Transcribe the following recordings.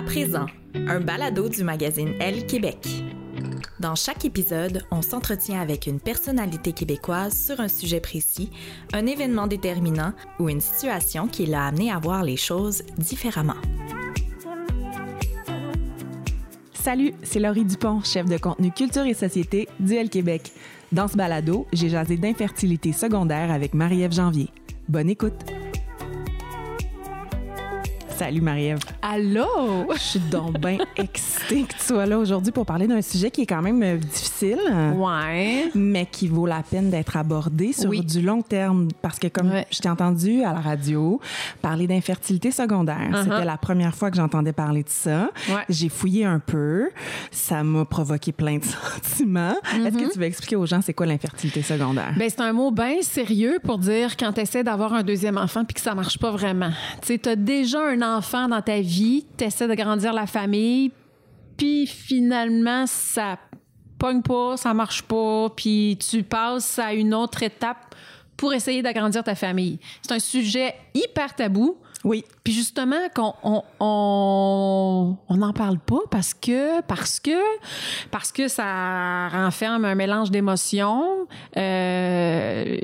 À présent, un balado du magazine Elle Québec. Dans chaque épisode, on s'entretient avec une personnalité québécoise sur un sujet précis, un événement déterminant ou une situation qui l'a amené à voir les choses différemment. Salut, c'est Laurie Dupont, chef de contenu culture et société d'UL Québec. Dans ce balado, j'ai jasé d'infertilité secondaire avec Marie-Ève Janvier. Bonne écoute! Salut Marie-Ève. Allô? Je suis donc bien excitée que tu sois là aujourd'hui pour parler d'un sujet qui est quand même euh, difficile. Ouais. Mais qui vaut la peine d'être abordé sur Oui. du long terme. Parce que comme Ouais. je t'ai entendu à la radio parler d'infertilité secondaire, Uh-huh. c'était la première fois que j'entendais parler de ça. Ouais. J'ai fouillé un peu. Ça m'a provoqué plein de sentiments. Est-ce que tu veux expliquer aux gens c'est quoi l'infertilité secondaire? Mm-hmm. Ben, c'est un mot bien sérieux pour dire quand tu essaies d'avoir un deuxième enfant puis que ça marche pas vraiment. Tu sais, t'as déjà un enfant dans ta vie, tu essaies de grandir la famille, puis finalement, ça pogne pas, ça marche pas, puis tu passes à une autre étape pour essayer d'agrandir ta famille. C'est un sujet hyper tabou. Oui. Puis justement, qu'on on, on, on n'en parle pas parce que parce que parce que ça renferme un mélange d'émotions. Euh,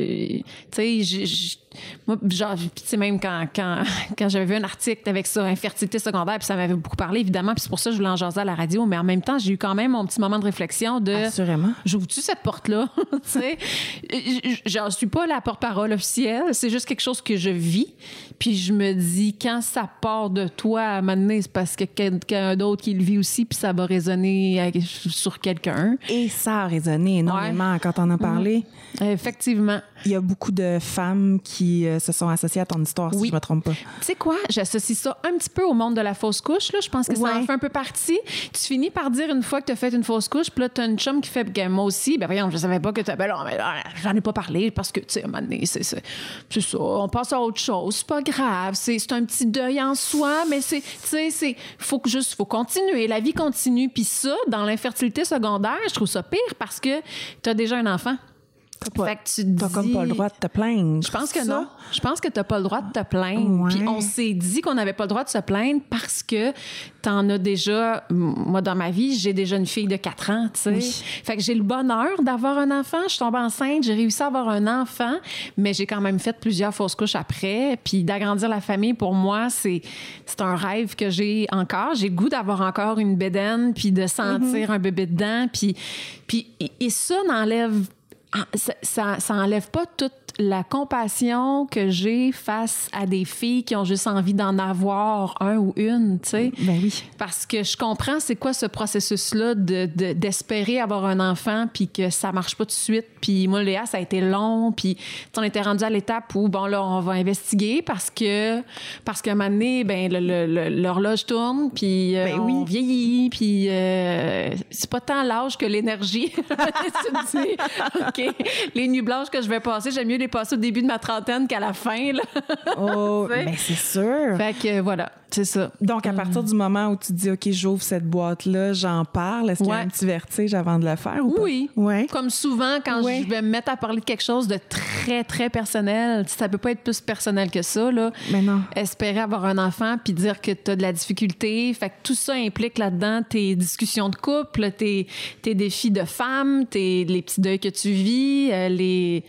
tu sais, moi, genre, puis même quand, quand, quand j'avais vu un article avec ça, infertilité secondaire, puis ça m'avait beaucoup parlé, évidemment, puis c'est pour ça que je voulais en jaser à la radio, mais en même temps, j'ai eu quand même mon petit moment de réflexion de Assurément. j'ouvre-tu cette porte-là? tu sais, j'en suis pas la porte-parole officielle, c'est juste quelque chose que je vis. Puis je me dis, quand ça part de toi à un moment donné, c'est parce que quelqu'un d'autre qui le vit aussi, puis ça va résonner sur quelqu'un. Et ça a résonné énormément quand on en a parlé. Effectivement. Il y a beaucoup de femmes qui euh, se sont associées à ton histoire, si Oui. je me trompe pas. Tu sais quoi? J'associe ça un petit peu au monde de la fausse couche. Là. Je pense que ça en fait un peu partie. Tu finis par dire une fois que tu as fait une fausse couche, puis là, tu as une chum qui fait moi aussi. Ben voyons, je savais pas que tu Ben non, mais là, j'en ai pas parlé parce que, tu sais, à un moment donné, c'est ça. On passe à autre chose. C'est pas grave. C'est c'est un petit deuil en soi, mais c'est, tu sais, c'est. Faut que juste, faut continuer. La vie continue. Puis ça, dans l'infertilité secondaire, je trouve ça pire parce que tu as déjà un enfant. Pas- Fait que tu T'as comme pas le droit de te plaindre. je pense que Ça? non. Je pense que tu n'as pas le droit de te plaindre. Ouais. Puis on s'est dit qu'on n'avait pas le droit de se plaindre parce que tu en as déjà. Moi, dans ma vie, j'ai déjà une fille de 4 ans, tu sais. Oui. Fait que j'ai le bonheur d'avoir un enfant. Je suis tombée enceinte, j'ai réussi à avoir un enfant, mais j'ai quand même fait plusieurs fausses couches après. Puis d'agrandir la famille, pour moi, c'est c'est un rêve que j'ai encore. J'ai le goût d'avoir encore une bédaine, puis de sentir un bébé dedans. Puis, puis, et- ça n'enlève ça, ça, ça enlève pas toute la compassion que j'ai face à des filles qui ont juste envie d'en avoir un ou une, tu sais. Ben oui. Parce que je comprends c'est quoi ce processus-là de, de- d'espérer avoir un enfant puis que ça marche pas tout de suite. Puis moi, Léa, ça a été long. Puis on était rendu à l'étape où, bon, là, on va investiguer parce que, parce qu'à un moment donné, ben, l'horloge tourne puis euh, Ben on oui. vieillit puis euh, c'est pas tant l'âge que l'énergie. tu te dis, OK, les nuits blanches que je vais passer, j'aime mieux les passer au début de ma trentaine qu'à la fin, là. Oh, Tu sais? ben c'est sûr. fait que voilà, c'est ça. Donc, à partir du moment où tu dis, OK, j'ouvre cette boîte-là, j'en parle, est-ce qu'il y a un petit vertige avant de le faire ou pas? Oui. Ouais. Comme souvent, quand Ouais. je vais me mettre à parler de quelque chose de très, très personnel, ça peut pas être plus personnel que ça, là. Mais non. Espérer avoir un enfant puis dire que tu as de la difficulté. Fait que tout ça implique là-dedans tes discussions de couple, tes, tes défis de femme, tes, les petits deuils que tu vis, euh, les,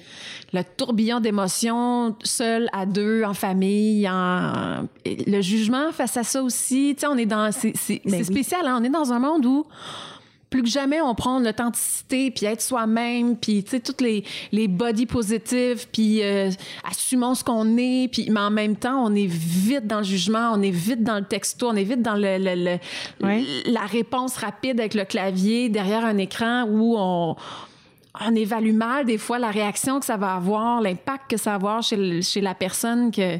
le tourbillon d'émotions seul, à deux, en famille, en, le jugement face à ça aussi. Tu sais, on est dans. C'est Ben oui. spécial, hein? On est dans un monde où plus que jamais on prend l'authenticité puis être soi-même puis tu sais toutes les les body positifs puis euh, assumons ce qu'on est puis mais en même temps on est vite dans le jugement on est vite dans le texto on est vite dans le, le- le- Ouais. la réponse rapide avec le clavier derrière un écran où on on évalue mal des fois la réaction que ça va avoir, l'impact que ça va avoir chez, le- chez la personne que,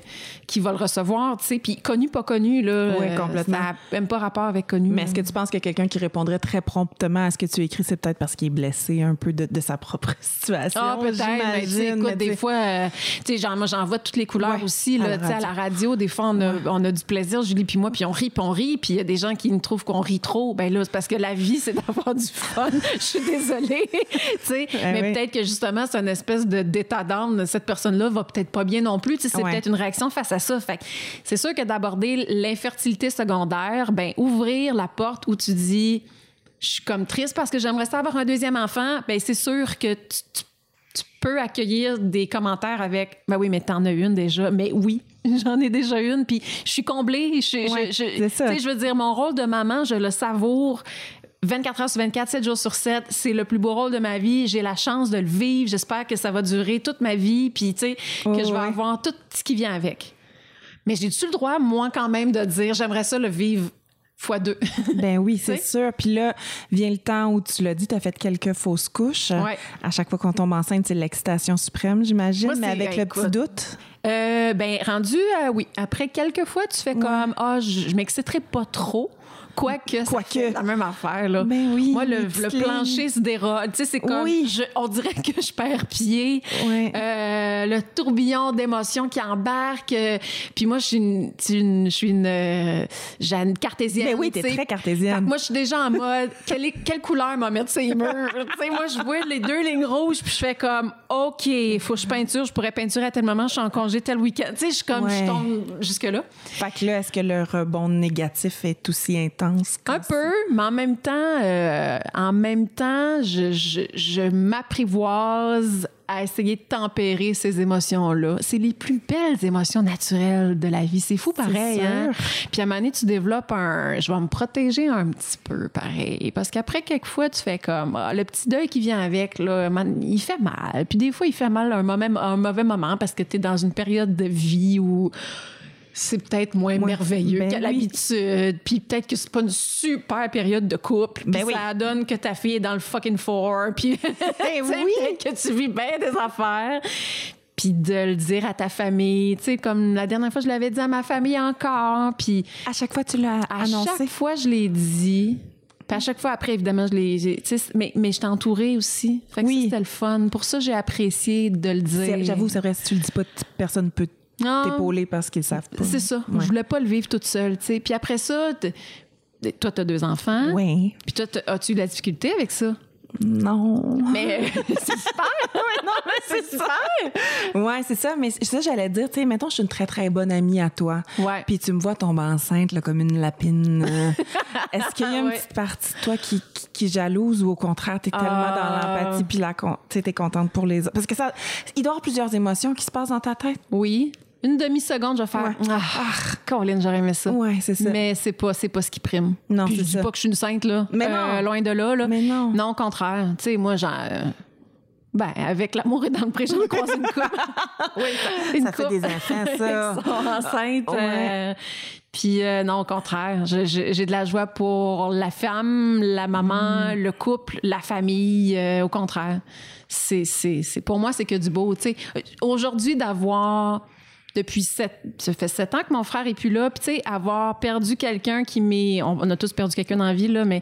qui va le recevoir, tu sais. Puis connu, pas connu, là. Oui, euh, complètement. Ça n'a même pas rapport avec connu. Mais est-ce que tu penses que quelqu'un qui répondrait très promptement à ce que tu écris, c'est peut-être parce qu'il est blessé un peu de, de sa propre situation? Ah, peut-être, mais écoute, mais des fois, euh, tu sais, genre, moi, j'en vois toutes les couleurs Ouais, aussi, là, tu sais, à la radio, des fois, on a, on a du plaisir, Julie puis moi, puis on rit, puis on rit, puis il y a des gens qui nous trouvent qu'on rit trop. Ben là, c'est parce que la vie, c'est d'avoir du fun. Je suis désolée, tu sais. Mais oui. peut-être que justement, c'est une espèce d'état d'âme. Cette personne-là va peut-être pas bien non plus. Tu sais, c'est Ouais. peut-être une réaction face à ça. Fait c'est sûr que d'aborder l'infertilité secondaire, ben ouvrir la porte où tu dis, je suis comme triste parce que j'aimerais ça avoir un deuxième enfant. Ben c'est sûr que tu, tu- tu peux accueillir des commentaires avec, ben oui, mais t'en as une déjà. Mais oui, j'en ai déjà une. Puis je suis comblée. Je, Ouais, je- ça. je veux dire, mon rôle de maman, je le savoure. 24 heures sur 24, 7 jours sur 7, c'est le plus beau rôle de ma vie. J'ai la chance de le vivre. J'espère que ça va durer toute ma vie, puis tu sais, que Ouais, je vais ouais. avoir tout ce qui vient avec. Mais j'ai-tu le droit, moi, quand même, de dire j'aimerais ça le vivre fois deux? Ben oui, c'est sûr. Puis là, vient le temps où tu l'as dit, tu as fait quelques fausses couches. Ouais. À chaque fois qu'on tombe enceinte, c'est l'excitation suprême, j'imagine, mais avec le écoute. petit doute. Euh, ben, rendu, euh, oui. Après quelques fois, tu fais comme, ah, je, je m'exciterai pas trop. Quoique, Quoique. la même affaire, là. Ben oui, Moi, le, plancher se dérode. Tu sais, c'est comme, Oui. je- on dirait que je perds pied. Ouais. Euh, le tourbillon d'émotions qui embarque. euh, Puis moi, je suis une, une, je suis une, euh, j'ai une cartésienne. Ben oui, t'es très cartésienne. Moi, je suis déjà en mode, quelle, est- quelle couleur m'a mettre ces murs? tu sais, moi, je vois les deux lignes rouges, puis je fais comme, OK, faut que je peinture, je pourrais peinturer à tel moment, je suis en congé tel week-end. Tu sais, je suis comme, Ouais. je tombe jusque-là. Fait que là, est-ce que le rebond négatif est aussi intense? Un ça? peu, mais en même temps, euh, en même temps, je, je, je m'apprivoise à essayer de tempérer ces émotions-là. C'est les plus belles émotions naturelles de la vie. C'est fou pareil, hein? Puis à un moment donné, tu développes un... Je vais me protéger un petit peu, pareil. Parce qu'après, quelquefois, tu fais comme... ah, le petit deuil qui vient avec, là, il fait mal. Puis des fois, il fait mal à un, moment, un mauvais moment parce que tu es dans une période de vie où c'est peut-être moins merveilleux Ben qu'à oui. l'habitude. Puis peut-être que c'est pas une super période de couple. Puis Ben oui. ça donne que ta fille est dans le fucking four. Puis sais, oui. que tu vis bien des affaires. Puis de le dire à ta famille. Tu sais, comme la dernière fois, je l'avais dit à ma famille encore. Puis À chaque fois, tu l'as à annoncé. chaque fois, je l'ai dit. Puis à chaque fois après, évidemment, je l'ai. j'ai- tu sais, Mais, mais je t'ai entourée aussi. Fait que Oui. c'était le fun. Pour ça, j'ai apprécié de le dire. J'avoue, c'est vrai, si tu le dis pas, personne peut. T'épauler parce qu'ils savent pas. C'est ça. Ouais. Je voulais pas le vivre toute seule, tu sais. Puis après ça, toi, t'as deux enfants. Oui. Puis toi, as-tu eu de la difficulté avec ça? Non. Mais c'est super! non, mais c'est super! Ouais, c'est ça. Mais ça, j'allais dire, tu sais, mettons, je suis une très, très bonne amie à toi. Ouais. Puis tu me vois tomber enceinte, là, comme une lapine. euh, Est-ce qu'il y a une Ouais. petite partie de toi qui, qui, jalouse ou au contraire, t'es tellement Ah. dans l'empathie puis tu sais, t'es contente pour les autres? Parce que ça, il doit y avoir plusieurs émotions qui se passent dans ta tête. Oui. Une demi-seconde, je vais faire Ouais. Ah, Caroline, j'aurais aimé ça. Ouais, c'est ça. Mais c'est pas, c'est pas ce qui prime. Non, Puis je dis ça. pas que je suis une sainte, là. Mais Euh, non. Loin de là, là. Mais non. Non, au contraire. Tu sais, moi, j'en. euh, Ben, avec l'amour et dans le pré, j'en croise une couple. oui, une Ça fait des enfants, ça. Ils sont enceintes. Ouais. euh, puis euh, non, au contraire, j'ai de la joie pour la femme, la maman, Mm. le couple, la famille. euh, au contraire, c'est, pour moi c'est que du beau. Tu sais, aujourd'hui d'avoir depuis sept, ça fait sept ans que mon frère est plus là. Puis tu sais, avoir perdu quelqu'un qui m'est, on, a tous perdu quelqu'un dans la vie là, mais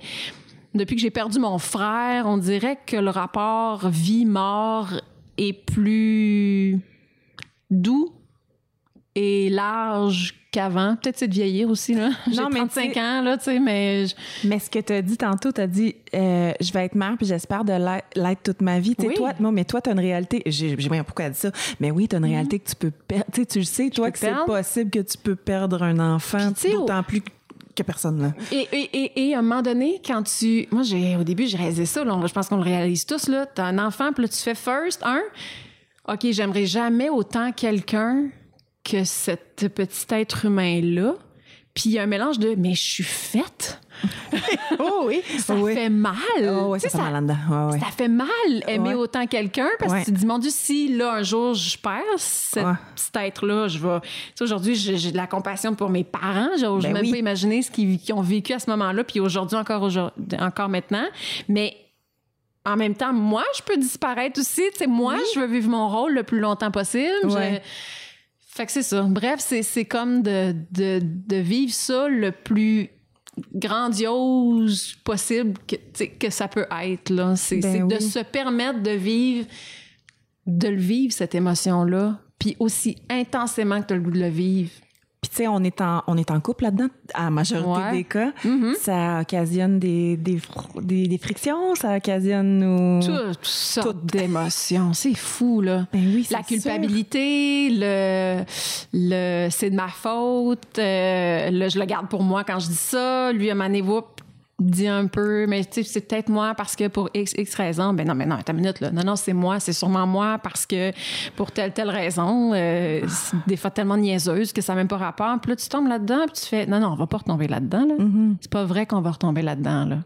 depuis que j'ai perdu mon frère, on dirait que le rapport vie-mort est plus doux et large qu'avant. Peut-être c'est de vieillir aussi, là. J'ai Non, mais 35 tu sais- ans, là, tu sais, mais... je- Mais ce que tu as dit tantôt, tu as dit euh, je vais être mère puis j'espère de l'être- toute ma vie. Tu sais, Oui. toi, non, mais toi, tu as une réalité. J'ai bien pourquoi elle dit ça. Mais oui, tu as une réalité que tu peux perdre. Tu sais, tu le sais, toi, que c'est possible que tu peux perdre un enfant, d'autant plus que personne. Là. Et, et, et, et à un moment donné, quand tu... Moi, j'ai au début, j'ai réalisé ça. là, je pense qu'on le réalise tous. là. T'as un enfant, puis là, tu fais first, un, OK, j'aimerais jamais autant quelqu'un que cet petit être humain-là. Puis il y a un mélange de « mais je suis faite Oh oui. ». Ça oui. fait mal. Oh, oui, ça fait mal. Ça fait mal aimer autant quelqu'un parce que tu te dis, mon Dieu, si là, un jour, je perds cet, cet être-là, je vais. Tu sais, aujourd'hui, j'ai de la compassion pour mes parents. J'ose Ben même pas imaginer ce qu'ils ont vécu à ce moment-là, puis aujourd'hui, encore, aujourd'hui, encore maintenant. Mais en même temps, moi, je peux disparaître aussi. Tu sais, moi, je veux vivre mon rôle le plus longtemps possible. Je-. Fait que c'est ça. Bref, c'est comme de, de, de vivre ça le plus grandiose possible que, que ça peut être. là. C'est Ben c'est de se permettre de vivre, de le vivre, cette émotion-là, puis aussi intensément que tu as le goût de le vivre. Puis tu sais, on est en on est en couple là-dedans à la majorité Ouais. des cas. Mhm. Ça occasionne des des, des des frictions, ça occasionne nos Toutes sortes d'émotions. C'est fou, là. Ben oui, La sûr. culpabilité, le, le c'est de ma faute, euh, le je le garde pour moi quand je dis ça, lui, à whoop, dit un peu, mais tu sais, c'est peut-être moi parce que pour X, X raison. Ben non, mais non, attends une minute, là. Non, non, c'est moi, c'est sûrement moi parce que pour telle, telle raison, euh, c'est des fois tellement niaiseuse que ça n'a même pas rapport. Puis là, tu tombes là-dedans, puis tu fais, non, non, on va pas retomber là-dedans, là. C'est pas vrai qu'on va retomber là-dedans, là.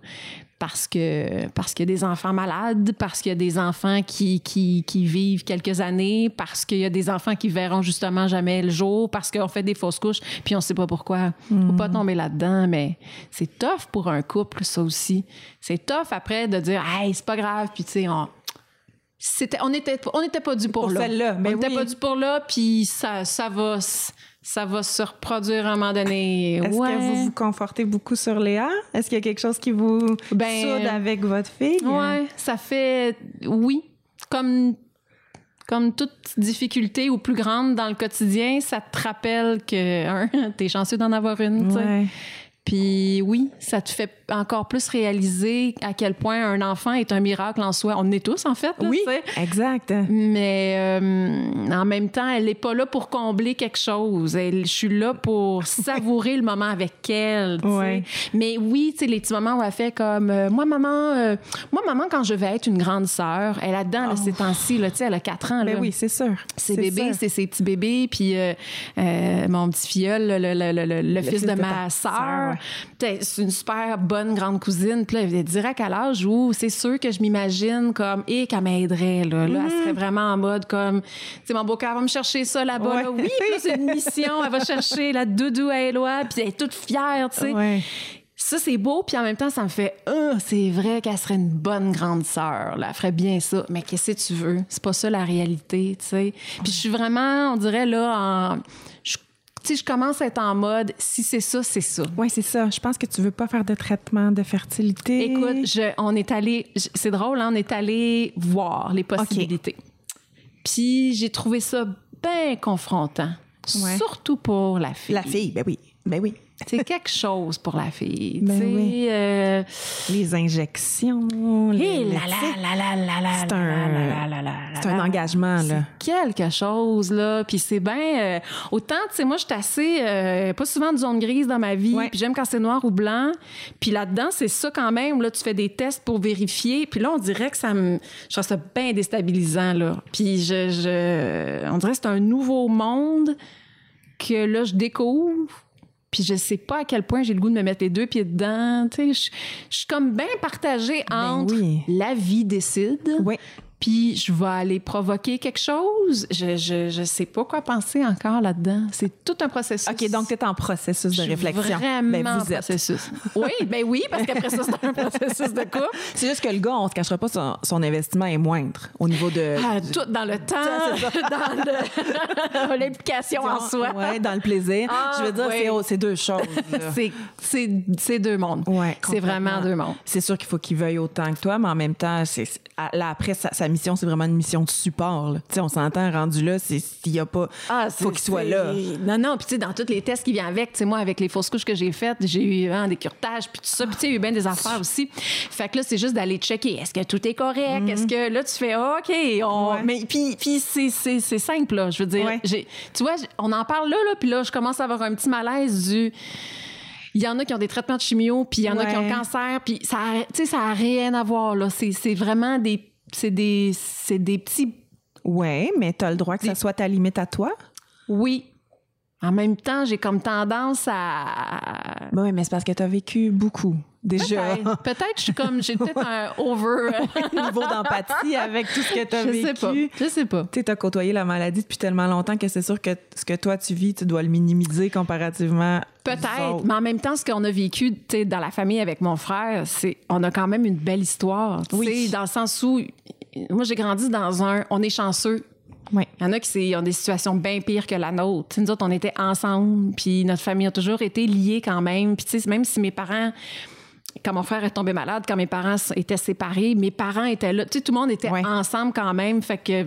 Parce que parce qu'il y a des enfants malades, parce qu'il y a des enfants qui, qui, qui vivent quelques années, parce qu'il y a des enfants qui verront justement jamais le jour, parce qu'on fait des fausses couches, puis on sait pas pourquoi. Faut pas tomber là-dedans, mais c'est tough pour un couple, ça aussi. C'est tough après de dire, hey, c'est pas grave, puis tu sais, on. C'était, on était, on était pas dû pour, Pour là. ben on était oui. pas dû pour là, puis ça, ça va, ça va se reproduire à un moment donné. Est-ce Ouais. que vous vous confortez beaucoup sur Léa? Est-ce qu'il y a quelque chose qui vous Ben, soude avec votre fille? Ouais, ça fait oui, comme comme toute difficulté ou plus grande dans le quotidien, ça te rappelle que un, t'es chanceux d'en avoir une. Ouais. Puis oui, ça te fait encore plus réaliser à quel point un enfant est un miracle en soi. On est tous en fait. là, Oui, tu sais. exact. Mais euh, en même temps, elle n'est pas là pour combler quelque chose. Elle- je suis là pour savourer le moment avec elle. Ouais. Mais oui, tu sais, les petits moments où elle fait comme euh, moi, maman, euh, moi, maman, quand je vais être une grande sœur, elle a dedans là, ces temps-ci, là, elle a 4 ans. Oh. Ben là. oui, c'est sûr. Ses bébés, c'est ses petits bébés, puis mon petit filleul, le, le- le- le- fils, fils de, de ma sœur. ouais. C'est une super bonne grande cousine. Puis là, elle est direct à l'âge où c'est sûr que je m'imagine comme, et qu'elle m'aiderait. Là, là elle serait vraiment en mode comme, tu sais, mon beau-cœur va me chercher ça là-bas. Ouais. là. Oui, c'est une mission. Elle va chercher la doudou à Éloi, puis elle est toute fière, tu sais. Ouais. Ça, c'est beau, puis en même temps, ça me fait Ah, c'est vrai qu'elle serait une bonne grande sœur. là. Elle ferait bien ça. Mais qu'est-ce que tu veux? C'est pas ça la réalité, tu sais. Puis je suis vraiment, on dirait, là, en. Sais, je commence à être en mode si c'est ça, c'est ça. Oui, c'est ça. Je pense que tu veux pas faire de traitement de fertilité. Écoute, je- on est allé, c'est drôle, hein, on est allé voir les possibilités. Puis j'ai trouvé ça bien confrontant, Ouais. surtout pour la fille. la fille, ben oui. Ben oui. C'est quelque chose pour la fille. Ben oui. euh, Les injections. les- là C'est un- C'est un engagement, là. quelque chose là puis c'est bien euh, autant tu sais moi je suis assez euh, pas souvent de zone grise dans ma vie Ouais. puis j'aime quand c'est noir ou blanc puis là-dedans c'est ça quand même là tu fais des tests pour vérifier puis là on dirait que ça me je trouve ça bien déstabilisant là puis je, je on dirait que c'est un nouveau monde que là je découvre puis je sais pas à quel point j'ai le goût de me mettre les deux pieds dedans. Tu sais, je, je suis comme bien partagée entre Ben oui. la vie décide, Oui. Puis je vais aller provoquer quelque chose. Je, je, je sais pas quoi penser encore là-dedans. C'est tout un processus. OK, donc tu es en processus Je de suis réflexion. Vraiment ben, en vous êtes. processus. Oui, ben oui, parce qu'après ça, c'est un processus de couple. C'est juste que le gars, on se cachera pas, son, son investissement est moindre au niveau de. Ah, tout dans le temps, dans l'implication en soi. Ouais, dans le plaisir. Ah, Je veux dire, oui. c'est deux choses. C'est- deux mondes. Ouais, c'est vraiment deux mondes. C'est sûr qu'il faut qu'il veuille autant que toi, mais en même temps, là après sa, sa mission, c'est vraiment une mission de support. Tu sais, on s'entend rendu là, c'est s'il y a pas, faut qu'il soit là. Non, non, puis tu sais, dans tous les tests qui viennent avec, tu sais, moi, avec les fausses couches que j'ai faites, j'ai eu hein, des curetages, puis tout ça, puis tu sais, il y a eu bien des affaires aussi. Fait que là, c'est juste d'aller checker, est-ce que tout est correct? Est-ce que là, tu fais, ah, OK, on... Ouais. Mais puis, puis c'est, simple, là, je veux dire. Ouais. Tu vois, on en parle là, là, puis là, je commence à avoir un petit malaise du... Il y en a qui ont des traitements de chimio, puis il y en a qui ont le cancer, puis ça, tu sais, ça a rien à voir, là. C'est vraiment des... C'est des, c'est des petits Ouais, mais tu as le droit que ça soit ta limite à toi. Oui. En même temps, j'ai comme tendance à. Ben oui, mais c'est parce que tu as vécu beaucoup déjà. Peut-être, peut-être je suis comme. J'ai peut-être un over. niveau d'empathie avec tout ce que tu as je vécu. sais pas. Je sais pas. Tu as côtoyé la maladie depuis tellement longtemps que c'est sûr que ce que toi tu vis, tu dois le minimiser comparativement. Peut-être, mais en même temps, ce qu'on a vécu dans la famille avec mon frère, c'est on a quand même une belle histoire. Oui. Dans le sens où, moi, j'ai grandi dans un. On est chanceux. Oui. Il y en a qui ont des situations bien pires que la nôtre. Nous autres, on était ensemble, puis notre famille a toujours été liée quand même. Puis, tu sais, même si mes parents, quand mon frère est tombé malade, quand mes parents étaient séparés, mes parents étaient là. Tu sais, tout le monde était Ouais. ensemble quand même. Fait que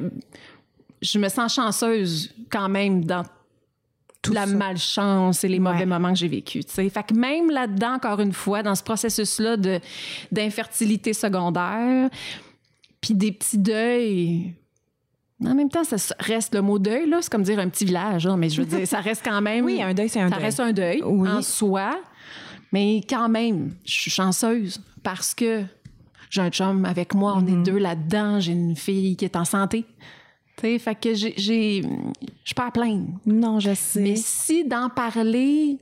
je me sens chanceuse quand même dans Tout la ça. malchance et les mauvais Ouais. moments que j'ai vécus. tu sais. Fait que même là-dedans, encore une fois, dans ce processus-là d'infertilité secondaire, puis des petits deuils. En même temps, ça reste le mot deuil, là. C'est comme dire un petit village, hein, mais je veux dire, ça reste quand même. Oui, un deuil, c'est un ça deuil. reste un deuil Oui. en soi. Mais quand même, je suis chanceuse parce que j'ai un chum avec moi, on est deux là-dedans, j'ai une fille qui est en santé. Tu sais, fait que j'ai. j'ai- Je suis pas à plaindre. Non, je sais. Mais si d'en parler,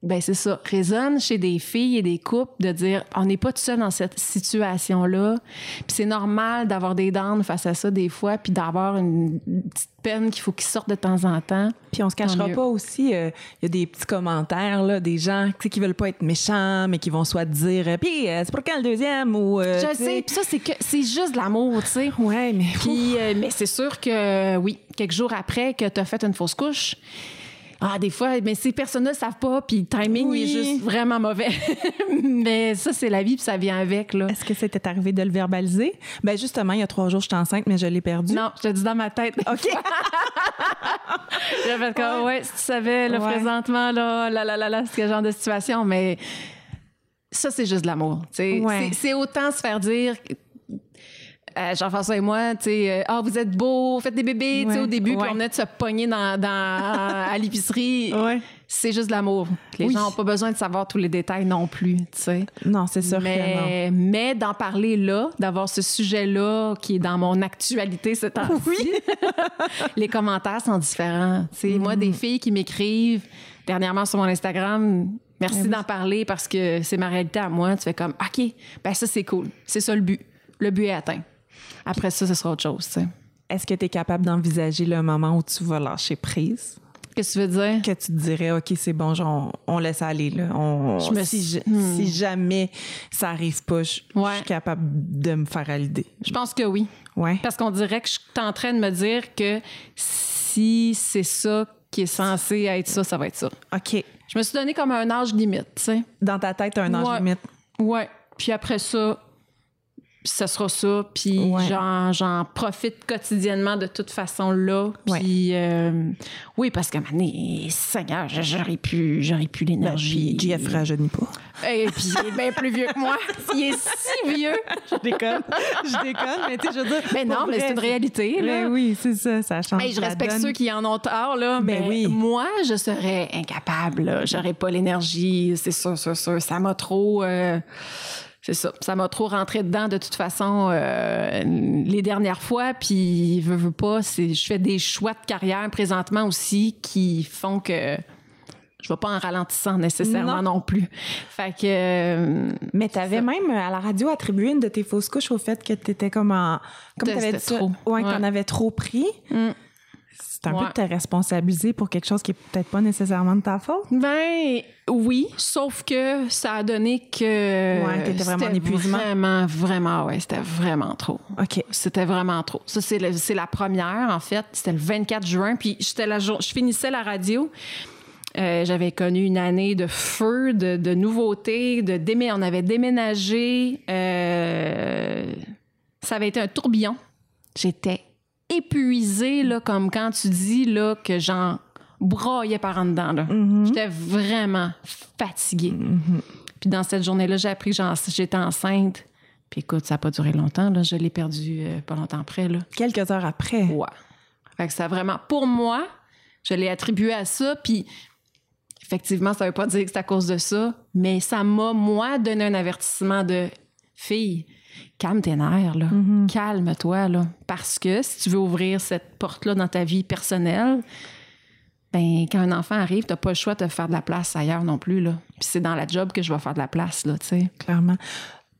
ben c'est ça, résonne chez des filles et des couples de dire on n'est pas tout seul dans cette situation-là. Puis c'est normal d'avoir des dents face à ça des fois, puis d'avoir une petite peine qu'il faut qu'ils sortent de temps en temps. Puis on se cachera mieux. pas aussi, euh, il y a des petits commentaires, là, des gens qui veulent pas être méchants, mais qui vont soit dire, euh, puis euh, c'est pour quand le deuxième ou. euh, Je sais, puis ça c'est que c'est juste de l'amour, tu sais. Ouais, mais. Puis, mais c'est sûr que oui, quelques jours après que tu as fait une fausse couche, ah, des fois, mais ces personnes-là ne savent pas, puis le timing Oui. est juste vraiment mauvais. mais ça, c'est la vie, puis ça vient avec, là. Est-ce que c'était arrivé de le verbaliser? Ben justement, il y a trois jours, je suis enceinte, mais je l'ai perdu. Non, je te dis dans ma tête. OK. J'ai fait comme, ouais, si tu savais, Ouais. présentement, là, là, là, là, là, quel genre de situation, mais ça, c'est juste de l'amour. Ouais. C'est- C'est autant se faire dire. Euh, Jean-François et moi, tu sais, euh, ah, vous êtes beaux, faites des bébés, tu sais, au début, puis on venait de se pogner dans, dans- à l'épicerie. Ouais. C'est juste de l'amour. Les Oui. gens n'ont pas besoin de savoir tous les détails non plus, tu sais. Non, c'est sûr que non. Mais, d'en parler là, d'avoir ce sujet-là qui est dans mon actualité ce temps-ci, les commentaires sont différents. Tu sais, Moi, Mm. des filles qui m'écrivent dernièrement sur mon Instagram, merci d'en parler parce que c'est ma réalité à moi. Tu fais comme, OK, ben ça, c'est cool. C'est ça le but. Le but est atteint. Après ça, ce sera autre chose. Est-ce que tu es capable d'envisager le moment où tu vas lâcher prise? Qu'est-ce que tu veux dire? Que tu te dirais, OK, c'est bon, genre, on, laisse aller. Là. On, Je me si, suis- ja- Hmm. si jamais ça arrive pas, je, suis capable de me faire à l'idée. Je pense que oui. Ouais. Parce qu'on dirait que je suis en train de me dire que si c'est ça qui est censé être ça, ça va être ça. OK. Je me suis donné comme un âge limite, tu sais. Dans ta tête, un âge Ouais. limite. Ouais. Puis après ça, ça sera ça. Puis Ouais. j'en, profite quotidiennement de toute façon là. Ouais. Puis euh, oui, parce que maintenant, Seigneur, j'aurais pu, j'aurais pu Ben, l'énergie. puis JF rajeunit pas. Et puis il est bien plus vieux que moi. Il est si vieux. Je déconne. je déconne, mais tu sais, je veux dire. Mais non, mais c'est une réalité. Là. Ben oui, c'est ça, ça change. Hey, je respecte donne. ceux qui en ont tort, là, Ben mais oui. moi, je serais incapable. J'aurais pas l'énergie, c'est sûr, sûr, sûr. Ça m'a trop... euh, c'est ça. Ça m'a trop rentré dedans de toute façon euh, les dernières fois. Puis, veux, veux pas, c'est, je fais des choix de carrière présentement aussi qui font que je vais pas en ralentissant nécessairement non, Non. plus. Fait que... euh, Mais tu avais même à la radio attribué une de tes fausses couches au fait que tu étais comme en. Comme tu avais dit ça. trop. Ouais, que Ouais. t'en avais trop pris. Mm. C'est un Ouais. peu de te responsabiliser pour quelque chose qui est peut-être pas nécessairement de ta faute. Ben oui, sauf que ça a donné que Ouais, t'étais vraiment en épuisement. Vraiment, vraiment, ouais, c'était vraiment trop. OK. C'était vraiment trop. Ça, c'est, c'est la première, en fait. C'était le 24 juin. Puis j'étais la je finissais la radio. Euh, j'avais connu une année de feu, de, de nouveautés, de démé- on avait déménagé. Euh, ça avait été un tourbillon. J'étais épuisée, là, comme quand tu dis là, que j'en broyais par en dedans. Là. J'étais vraiment fatiguée. Puis dans cette journée-là, j'ai appris que j'étais enceinte. Puis écoute, ça n'a pas duré longtemps. Là. Je l'ai perdu euh, pas longtemps après. Là. Quelques heures après. Ouais. Fait que ça a vraiment... Pour moi, je l'ai attribué à ça. Puis effectivement, ça veut pas dire que c'est à cause de ça. Mais ça m'a, moi, donné un avertissement de... Fille, calme tes nerfs, là. Calme-toi, là. Parce que si tu veux ouvrir cette porte-là dans ta vie personnelle, ben quand un enfant arrive, t'as pas le choix de te faire de la place ailleurs non plus, là. Puis c'est dans la job que je vais faire de la place, là, tu sais. Clairement.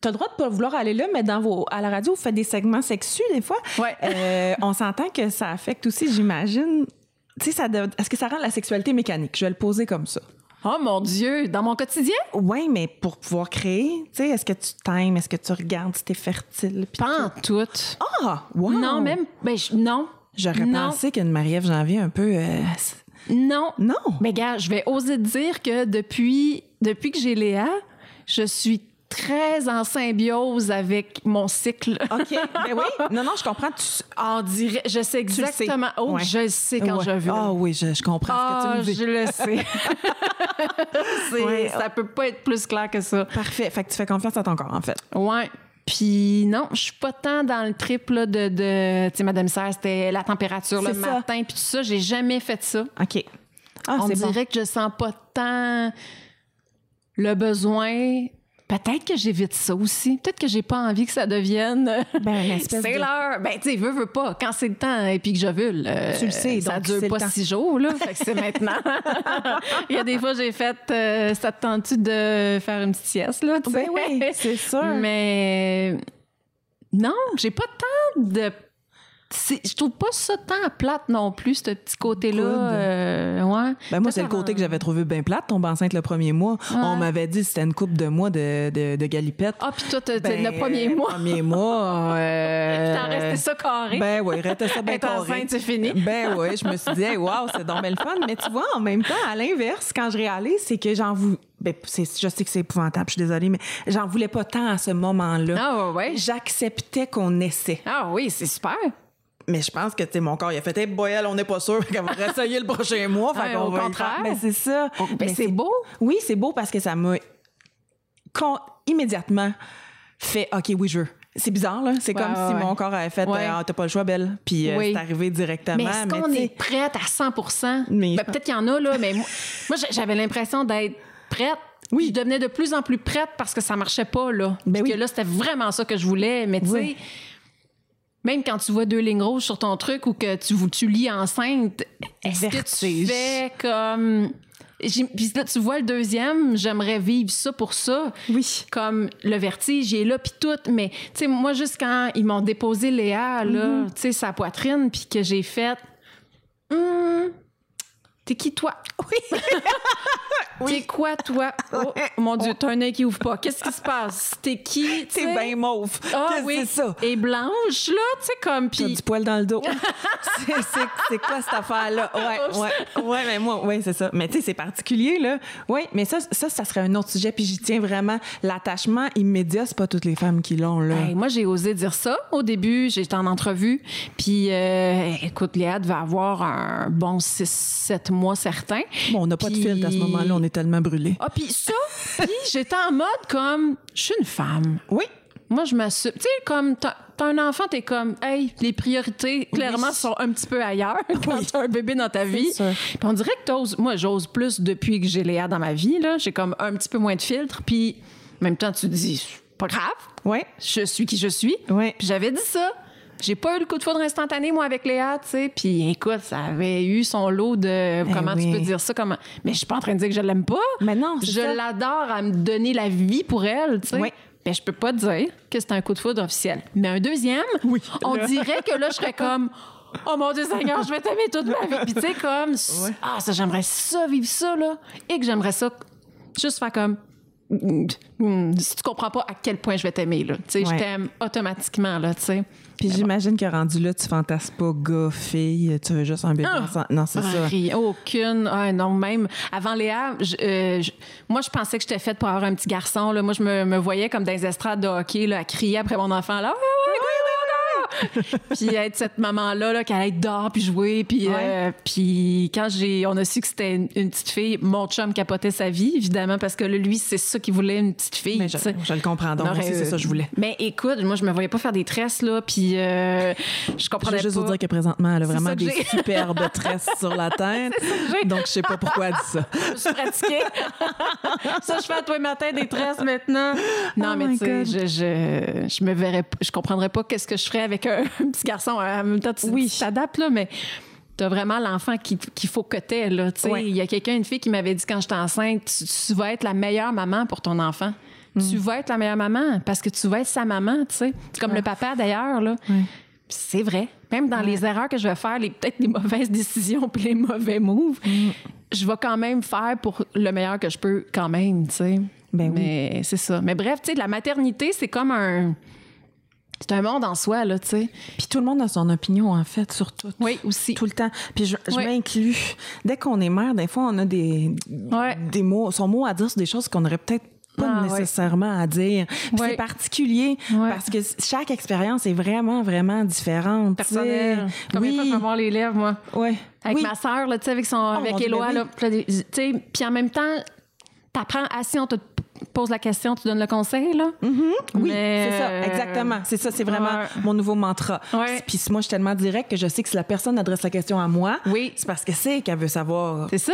Tu as le droit de pas vouloir aller là, mais dans vos, à la radio, vous faites des segments sexus des fois. Ouais. Euh, on s'entend que ça affecte aussi, j'imagine. Tu sais, ça est-ce que ça rend la sexualité mécanique? Je vais le poser comme ça. Oh mon Dieu, dans mon quotidien? Oui, mais pour pouvoir créer, tu sais, est-ce que tu t'aimes? Est-ce que tu regardes si t'es fertile? Pas en tout? Ah! wow! Non, même. Ben, je- non. J'aurais pensé qu'une Marie-Ève Janvier un peu. euh, Non. non! Mais gars, je vais oser te dire que depuis, depuis que j'ai Léa, je suis très en symbiose avec mon cycle. OK. Ben oui. Non, non, je comprends. Tu... Dirait, je sais exactement. Oh, Ouais. je le sais quand Ouais. je veux. Ah oui, je, je comprends Ah, ce que tu me dis. je le sais. C'est- Ouais. Ça peut pas être plus clair que ça. Parfait. Fait que tu fais confiance à ton corps, en fait. Ouais. Puis non, je suis pas tant dans le trip là, de, de tu sais, Madame Serre, c'était la température le ça. matin, puis tout ça. J'ai jamais fait ça. OK. Ah, On bon. dirait que je sens pas tant le besoin. Peut-être que j'évite ça aussi. Peut-être que j'ai pas envie que ça devienne. Ben, une espèce c'est de- l'heure. Ben, tu sais, veux, veux pas. Quand c'est le temps et puis que je veux, Tu le sais, ça donc dure pas six jours, là. Fait que c'est maintenant. Il y a des fois, j'ai fait. euh, ça te tente-tu de faire une petite sieste, là? tu sais? Ben oui, c'est sûr. Mais. Non, j'ai pas tant de. Je trouve pas ça tant plate non plus, ce petit côté-là. Euh, ouais. Ben moi, c'est le côté que j'avais trouvé bien plate, tomber enceinte le premier mois. On m'avait dit que c'était une coupe de mois de, de, de galipette. Ah, puis toi, Ben, le premier mois. Premier mois. euh, T'en restais ça carré. Ben oui, restait ça bien Être carré. enceinte, c'est fini. Ben oui, je me suis dit, hey, wow, c'est donc le fun. Mais tu vois, en même temps, à l'inverse, quand je réalise, c'est que j'en voulais. Ben, je sais que c'est épouvantable, je suis désolée, mais j'en voulais pas tant à ce moment-là. Ah, ouais, ouais. J'acceptais qu'on essaie. Ah, oui, c'est super. Mais je pense que, mon corps, il a fait, hey, boy, elle, on n'est pas sûr qu'on va réessayer le prochain mois. Fait au va contraire. faire. Ben, c'est ça. Ben, Mais c'est beau. Oui, c'est beau parce que ça m'a con- immédiatement fait, OK, oui, je veux. C'est bizarre, là. C'est Ouais, comme ouais, si ouais. mon corps avait fait, ah, t'as pas le choix, belle. Puis euh, Oui. c'est arrivé directement. Mais est-ce qu'on est prête à 100 Mais- Ben, Peut-être qu'il y en a, là, mais moi, moi, j'a- j'avais l'impression d'être prête. Oui. Je devenais de plus en plus prête parce que ça marchait pas, là. Ben Puis oui. que là, c'était vraiment ça que je voulais. Mais tu sais, Oui. Même quand tu vois deux lignes rouges sur ton truc ou que tu, tu lis enceinte, est-ce que tu fais comme. Puis là, tu vois le deuxième, j'aimerais vivre ça pour ça. Oui. Comme le vertige, il est là, puis tout. Mais, tu sais, moi, juste quand ils m'ont déposé Léa, là, Mm-hmm. tu sais, sa poitrine, puis que j'ai fait. Hum, T'es qui, toi? Oui. T'es quoi, toi? Oh, mon Dieu, t'as un œil qui ouvre pas. Qu'est-ce qui se passe? T'es qui? sais? bien mauve. Ah que oui. c'est ça? Et blanche, là, tu sais, comme. T'as Puis. du poil dans le dos. c'est, quoi cette affaire-là? Ouais, ouais, ouais, mais moi, ouais, c'est ça. Mais tu sais, c'est particulier, là. Oui, mais ça, ça, ça serait un autre sujet. Puis j'y tiens vraiment. L'attachement immédiat, c'est pas toutes les femmes qui l'ont, là. Hey, moi, j'ai osé dire ça au début. J'étais en entrevue. Puis, euh, écoute, Léa devait avoir un bon 6-7 mois certain. Bon, on n'a pas de filtre à ce moment-là, on est tellement brûlés. Ah, puis ça, puis j'étais en mode comme, je suis une femme. Oui. Moi, je m'assume. Tu sais, comme, t'as un enfant, t'es comme, hey, les priorités, clairement, Oui. sont un petit peu ailleurs quand t'as un bébé dans ta vie. Puis on dirait que t'oses. Moi, j'ose plus depuis que j'ai Léa dans ma vie, là. J'ai comme un petit peu moins de filtre. Puis, en même temps, tu te dis, pas grave, Oui. je suis qui je suis. Oui. Puis j'avais dit ça. J'ai pas eu le coup de foudre instantané, moi, avec Léa, tu sais. Puis écoute, ça avait eu son lot de. comment tu peux dire ça? Comment... Mais je suis pas en train de dire que je l'aime pas. Mais non, Je l'adore à me donner la vie pour elle, tu sais. Oui. Mais je peux pas dire que c'est un coup de foudre officiel. Mais un deuxième, Oui, on dirait que là, je serais comme. Oh mon Dieu Seigneur, je vais t'aimer toute ma vie. Puis tu sais, comme. Ah, ça, j'aimerais ça, vivre ça, là. Et que j'aimerais ça, juste faire comme. Si tu comprends pas à quel point je vais t'aimer, là. Tu sais, je t'aime automatiquement, là, tu sais. Puis j'imagine que rendu là, tu fantasmes pas gars, fille, tu veux juste un bébé ensemble. Non, c'est ça. Rien, aucune. Ah, non, même avant Léa, je- euh, je- moi, je pensais que j'étais faite pour avoir un petit garçon. Là. Moi, je me, me voyais comme dans les estrades de hockey, là, à crier après mon enfant. Là, ouais, ouais. puis être cette maman-là là, qui allait être dehors puis jouer. Puis, euh, puis quand j'ai, on a su que c'était une, une petite fille, mon chum capotait sa vie, évidemment, parce que lui, c'est ça qu'il voulait, une petite fille. Mais je, je le comprends donc. Non, aussi, c'est ça que je voulais. Mais écoute, moi, je me voyais pas faire des tresses, là, puis euh, je Je comprenais veux juste pas. vous dire que présentement, elle a vraiment des superbes tresses sur la tête. Donc, je sais pas pourquoi elle dit ça. Je suis pratiquée. ça, je fais à tous les matins des tresses maintenant. Non, Oh mais my tu sais, je, je, je me verrais, je comprendrais pas qu'est-ce que je ferais avec un, petit garçon. En même temps, tu Oui. t'adaptes, là, mais t'as vraiment l'enfant qui- qu'il faut que t'aies, là. Tu sais, Ouais. il y a quelqu'un, une fille qui m'avait dit quand j'étais enceinte, tu, tu vas être la meilleure maman pour ton enfant. Mm. Tu vas être la meilleure maman parce que tu vas être sa maman, tu sais. C'est comme le papa, d'ailleurs, là. C'est vrai. Même dans les erreurs que je vais faire, les peut-être les mauvaises décisions puis les mauvais moves, Mm. je vais quand même faire pour le meilleur que je peux quand même, tu sais. Ben oui. Mais c'est ça. Mais bref, tu sais, la maternité, c'est comme un c'est un monde en soi là, tu sais. Puis tout le monde a son opinion, en fait, sur tout. Oui, aussi. Tout le temps. Puis je, je Oui. m'inclus. Dès qu'on est mère, des fois, on a des, Ouais. des mots, son mot à dire sur des choses qu'on aurait peut-être pas Ah, ouais. nécessairement à dire. Puis Ouais. C'est particulier Ouais. parce que chaque expérience est vraiment, vraiment différente. tu sais. Personnel. Combien de fois je les lèvres, moi? Ouais. Avec oui. ma sœur, là, tu sais, avec, son, mon avec Éloi, ben là. Puis en même temps, t'apprends assis, on te pose la question, tu donnes le conseil, là? Oui, Mais, c'est ça, euh, exactement. C'est ça, c'est vraiment ouais. mon nouveau mantra. Ouais. Puis moi, je suis tellement direct que je sais que si la personne adresse la question à moi, Oui. c'est parce que c'est qu'elle veut savoir C'est ça.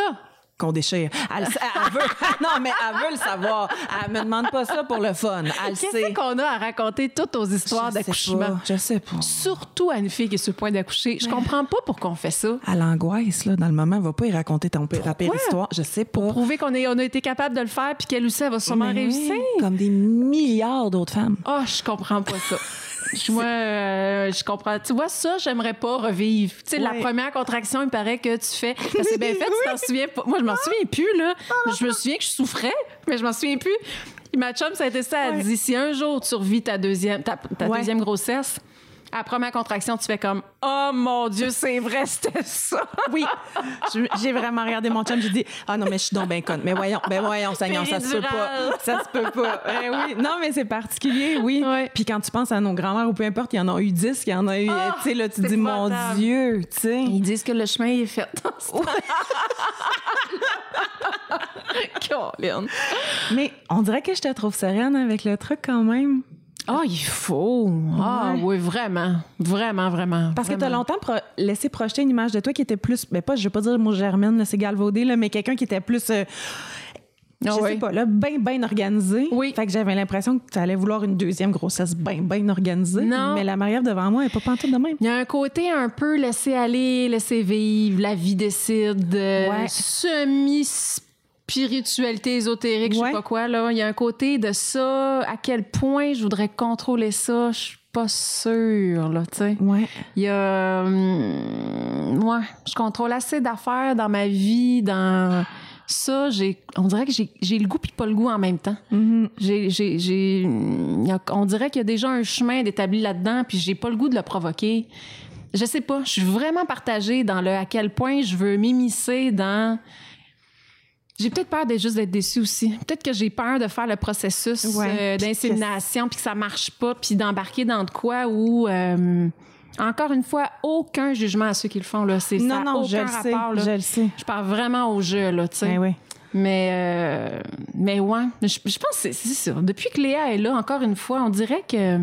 Qu'on déchire. Elle, elle veut, non, mais elle veut le savoir. Elle me demande pas ça pour le fun. Elle sait. Qu'est-ce qu'on a à raconter toutes aux histoires d'accouchement? Je sais pas. Surtout à une fille qui est sur le point d'accoucher. Je comprends pas pourquoi on fait ça. À l'angoisse, là, dans le moment, elle va pas y raconter ton pire, la pire histoire. Je sais pas. Prouver qu'on on a été capable de le faire puis qu'elle aussi, elle va sûrement Mais réussir. Comme des milliards d'autres femmes. Oh, je comprends pas ça. Je- Moi, euh, je comprends. Tu vois, ça, j'aimerais pas revivre. Tu sais, la première contraction, il paraît que tu fais. C'est bien fait, tu t'en souviens pas. Moi, je m'en souviens plus, là. Je me souviens que je souffrais, mais je m'en souviens plus. Puis ma chum, ça a été ça. Elle Ouais. dit si un jour tu revis ta deuxième, ta, ta Ouais. deuxième grossesse, à la première contraction, tu fais comme Oh mon Dieu, c'est vrai, c'était ça. Oui. J'ai vraiment regardé mon chum, j'ai dit Ah non, mais je suis donc bien conne. Mais voyons, ben voyons, Seigneur, ça se peut pas. Ça se peut pas. Eh oui. Non, mais c'est particulier, oui. Ouais. Puis quand tu penses à nos grands-mères ou peu importe, il y en a eu 10, il y en a eu. Ah, tu sais, là, tu dis Mon. Dieu, tu sais. Ils disent que le chemin est fait. Colin. Mais on dirait que je te trouve sereine avec le truc quand même. Ah, il faut. Ah, Ouais. oui, vraiment. Vraiment, vraiment. Parce que tu as longtemps pro- laissé projeter une image de toi qui était plus, ben pas, je vais pas dire le mot germaine, c'est galvaudé, là, mais quelqu'un qui était plus, euh, je Ah sais pas, là, bien, bien organisé. Oui. Fait que j'avais l'impression que tu allais vouloir une deuxième grossesse bien, bien organisée. Non. Mais la Marie-Ève devant moi, elle est pas pantoute de même. Il y a un côté un peu laisser aller, laisser vivre, la vie décide, euh, Ouais. Semi-spiritualité ésotérique, je Ouais. sais pas quoi. Là. Il y a un côté de ça, à quel point je voudrais contrôler ça, je suis pas sûre, là, tu sais. Ouais. Il y a... hum, ouais, je contrôle assez d'affaires dans ma vie, dans... Ça, j'ai, on dirait que j'ai, le goût puis pas le goût en même temps. Mm-hmm. J'ai, j'ai, j'ai- on dirait qu'il y a déjà un chemin d'établi là-dedans, puis j'ai pas le goût de le provoquer. Je sais pas, je suis vraiment partagée dans le à quel point je veux m'immiscer dans. J'ai peut-être peur d'être juste d'être déçue aussi. Peut-être que j'ai peur de faire le processus Ouais, euh, puis d'insémination puis que ça marche pas, puis d'embarquer dans de quoi où. euh, encore une fois, aucun jugement à ceux qui le font là. C'est ça, Non, non, je aucun le sais. rapport, là. Je le sais. Je parle vraiment au jeu là, tu sais. Ben oui. Mais, euh, mais ouais, je, je pense que c'est c'est ça. Depuis que Léa est là, encore une fois, on dirait que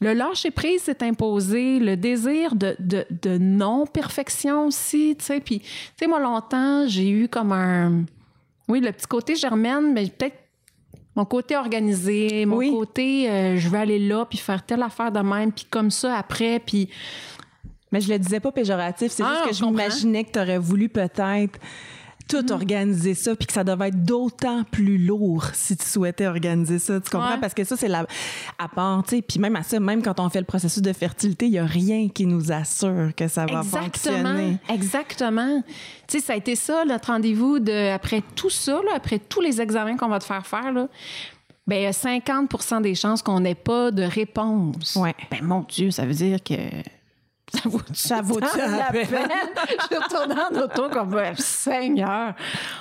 le lâcher prise s'est imposé, le désir de, de, de non-perfection aussi, tu sais. Puis, tu sais, moi, longtemps, j'ai eu comme un. Oui, le petit côté germaine, mais peut-être mon côté organisé, mon Oui. côté euh, je vais aller là, puis faire telle affaire de même, puis comme ça après, puis. Mais je le disais pas péjoratif, c'est Ah, juste que je m'imaginais que tu aurais voulu peut-être tout Mm. organiser ça, puis que ça devait être d'autant plus lourd si tu souhaitais organiser ça. Tu comprends? Ouais. Parce que ça, c'est la. À part, tu sais, puis même à ça, même quand on fait le processus de fertilité, il n'y a rien qui nous assure que ça va Exactement. fonctionner. Exactement. Tu sais, ça a été ça, notre rendez-vous de, après tout ça, là, après tous les examens qu'on va te faire faire, là. Ben, il y a 50% des chances qu'on n'ait pas de réponse. Ouais. Ben, mon Dieu, ça veut dire que. Ça vaut Ça vaut-tu la peine? Je suis retournée en auto comme ben, Seigneur.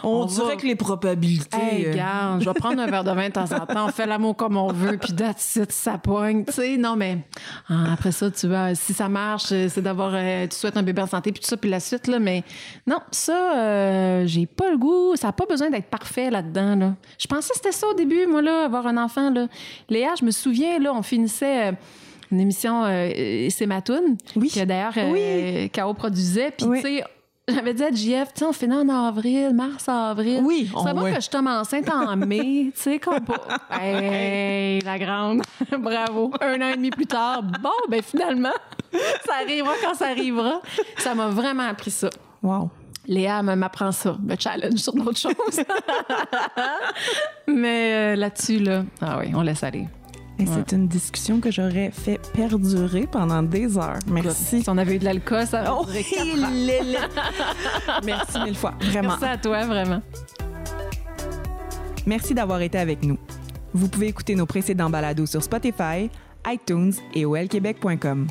On, va- dirait que les probabilités. Hey, euh, regarde, je vais prendre un verre de vin de temps en temps. On fait l'amour comme on veut, puis that's it, ça pogne. Tu sais, non, mais ah, après ça, tu vois, si ça marche, euh, c'est d'avoir, euh, tu souhaites un bébé en santé, puis tout ça, puis la suite, là. Mais non, ça, euh, j'ai pas le goût. Ça n'a pas besoin d'être parfait là-dedans, là. Je pensais que c'était ça au début, moi, là, avoir un enfant, là. Léa, je me souviens, là, on finissait. Une émission, euh, c'est ma toune, Oui. que d'ailleurs euh, K.O. produisait. Puis, Oui. tu sais, j'avais dit à JF, tu sais, on finit en avril, mars, avril. Oui, C'est on- bon ouais. que je tombe enceinte en mai, tu sais, comme pas. Hey, la grande. Bravo. Un an et demi plus tard, bon, ben finalement, ça arrivera quand ça arrivera. Ça m'a vraiment appris ça. Wow. Léa m'apprend ça, me challenge sur d'autres choses. Mais euh, là-dessus, là, ah oui, on laisse aller. Et c'est une discussion que j'aurais fait perdurer pendant des heures. Merci. Si on avait eu de l'alcool, ça aurait Oh, est là. Merci mille fois. Vraiment. Merci à toi, vraiment. Merci d'avoir été avec nous. Vous pouvez écouter nos précédents balados sur Spotify, iTunes et olquebec.com.